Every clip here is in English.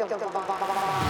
キョンキョンキ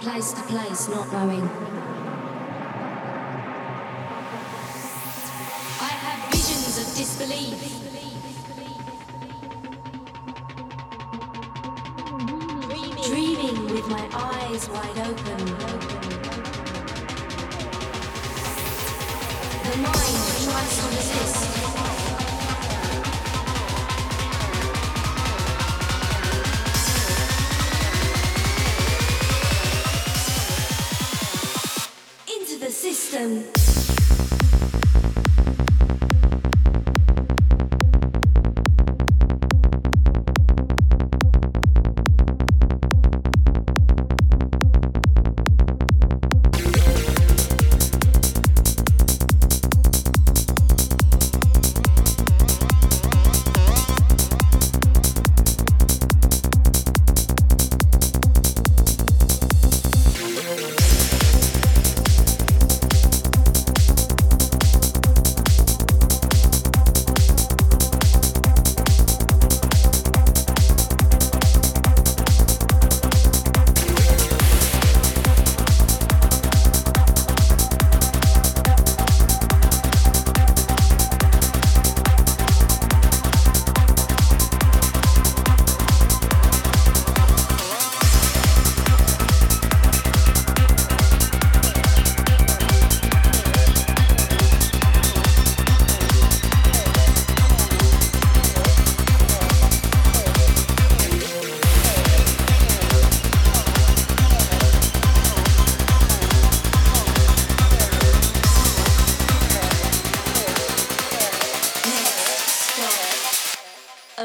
place to place, not knowing.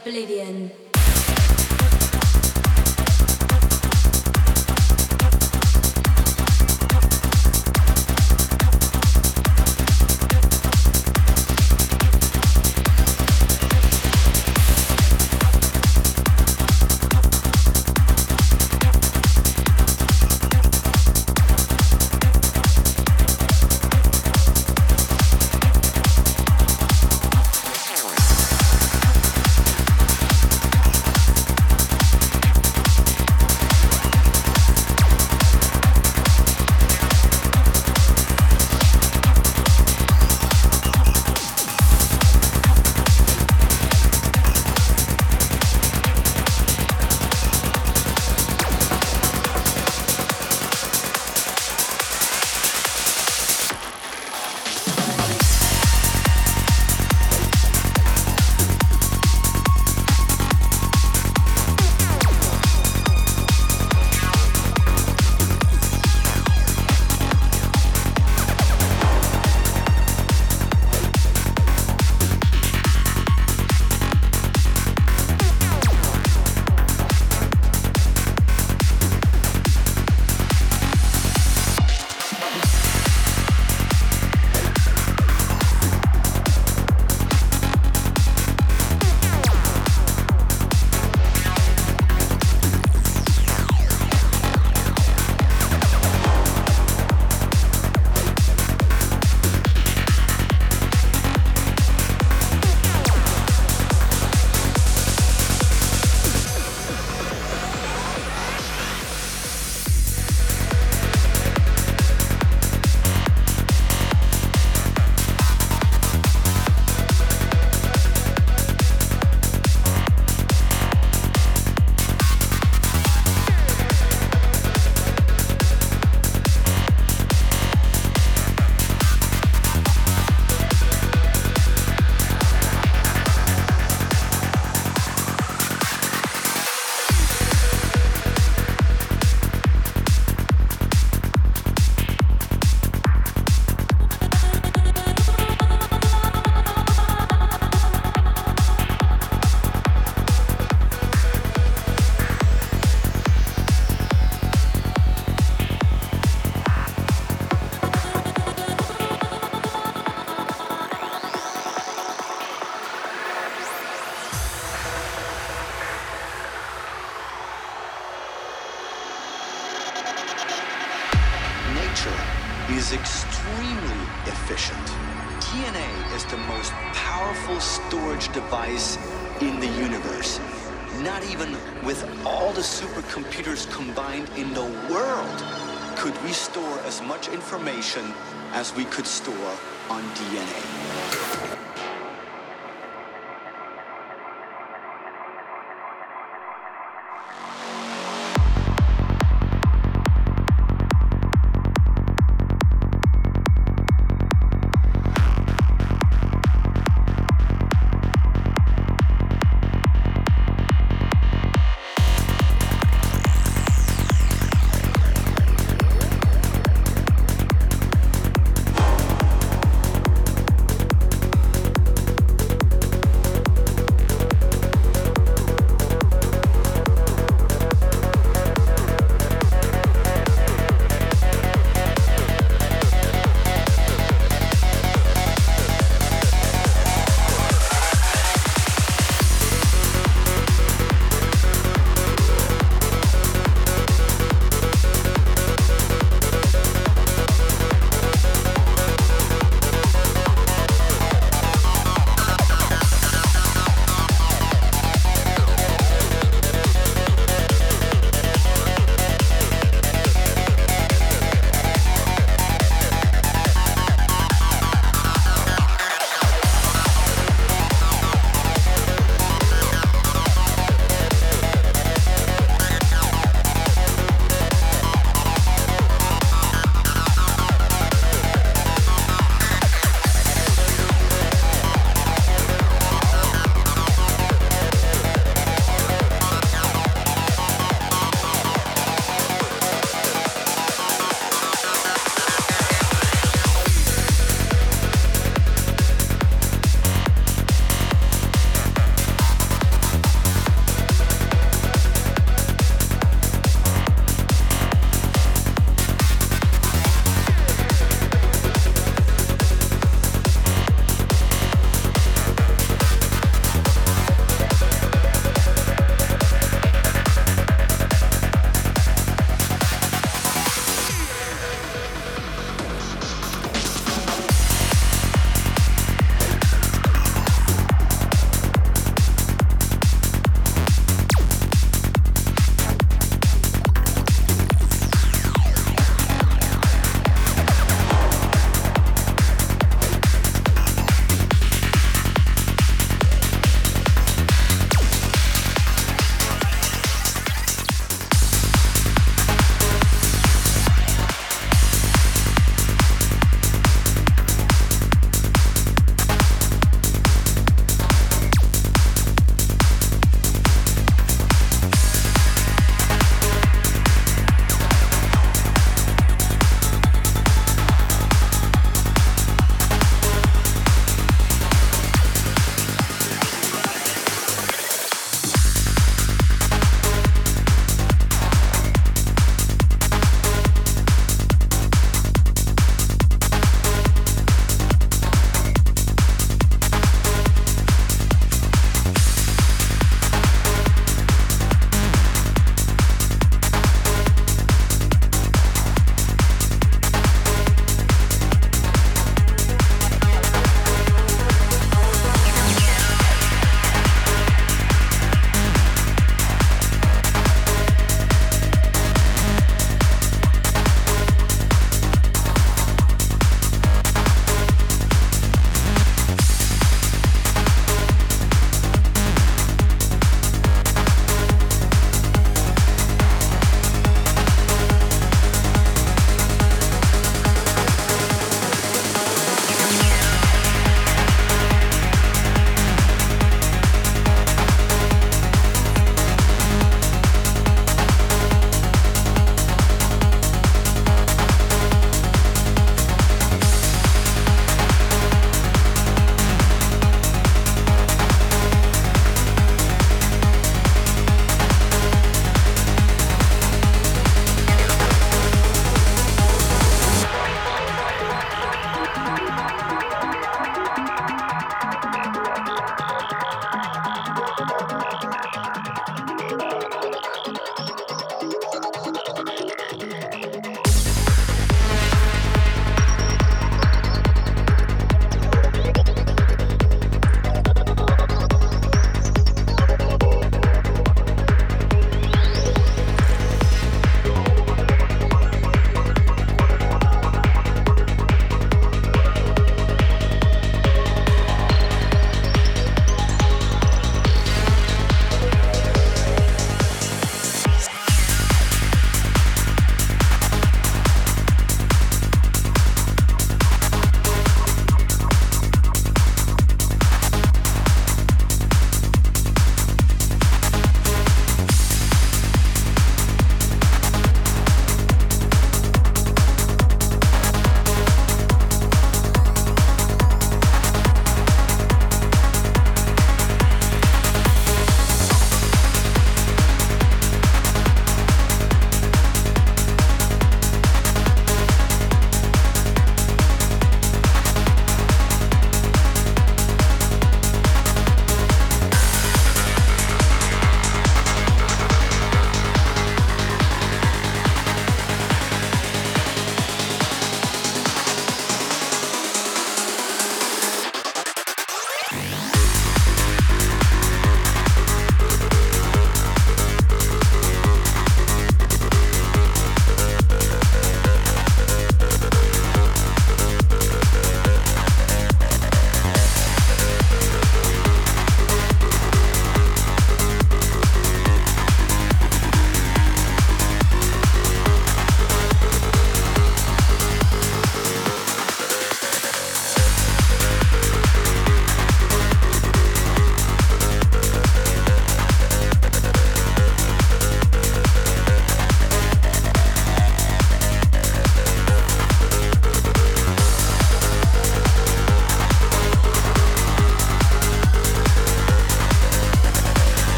Oblivion.